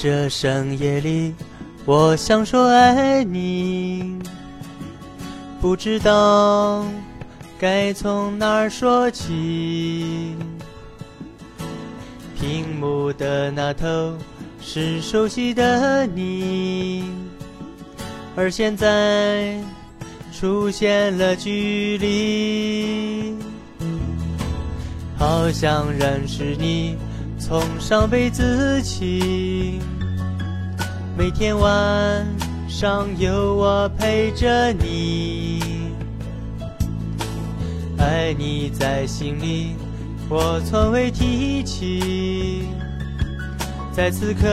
这深夜里，我想说爱你，不知道该从哪儿说起。屏幕的那头是熟悉的你，而现在出现了距离，好想认识你从上辈子起，每天晚上有我陪着你，爱你在心里。我从未提起，在此刻，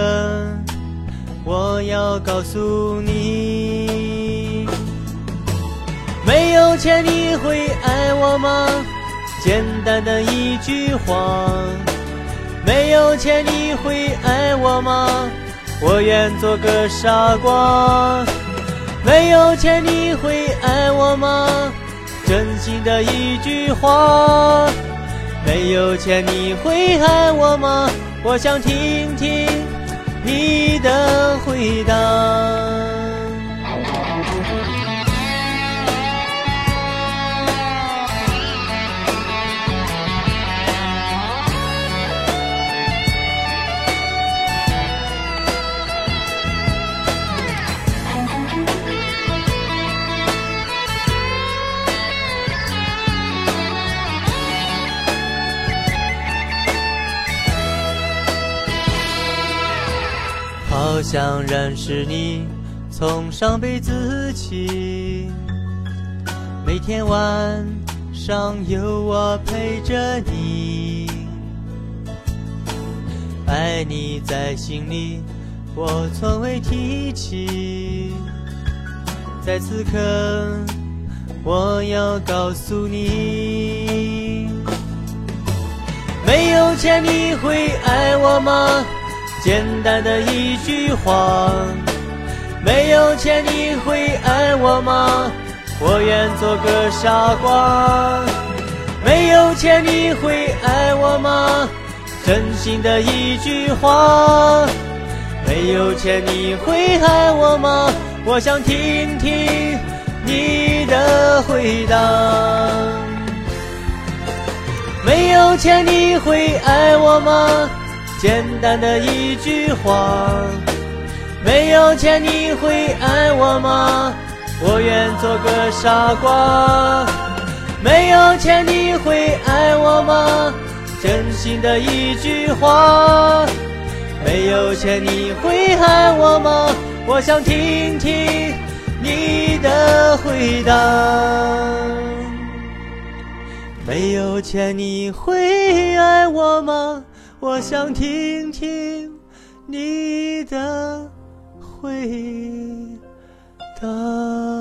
我要告诉你，没有钱你会爱我吗？简单的一句话，没有钱你会爱我吗？我愿做个傻瓜，没有钱你会爱我吗？真心的一句话。没有钱你会爱我吗？我想听听你的回答。好想认识你，从上辈子起，每天晚上有我陪着你，爱你在心里，我从未提起，在此刻我要告诉你，没有钱你会爱我吗？简单的一句话，没有钱你会爱我吗？我愿做个傻瓜。没有钱你会爱我吗？真心的一句话。没有钱你会爱我吗？我想听听你的回答。没有钱你会爱我吗？简单的一句话，没有钱你会爱我吗？我愿做个傻瓜。没有钱你会爱我吗？真心的一句话。没有钱你会爱我吗？我想听听你的回答。没有钱你会爱我吗？我想听听你的回答。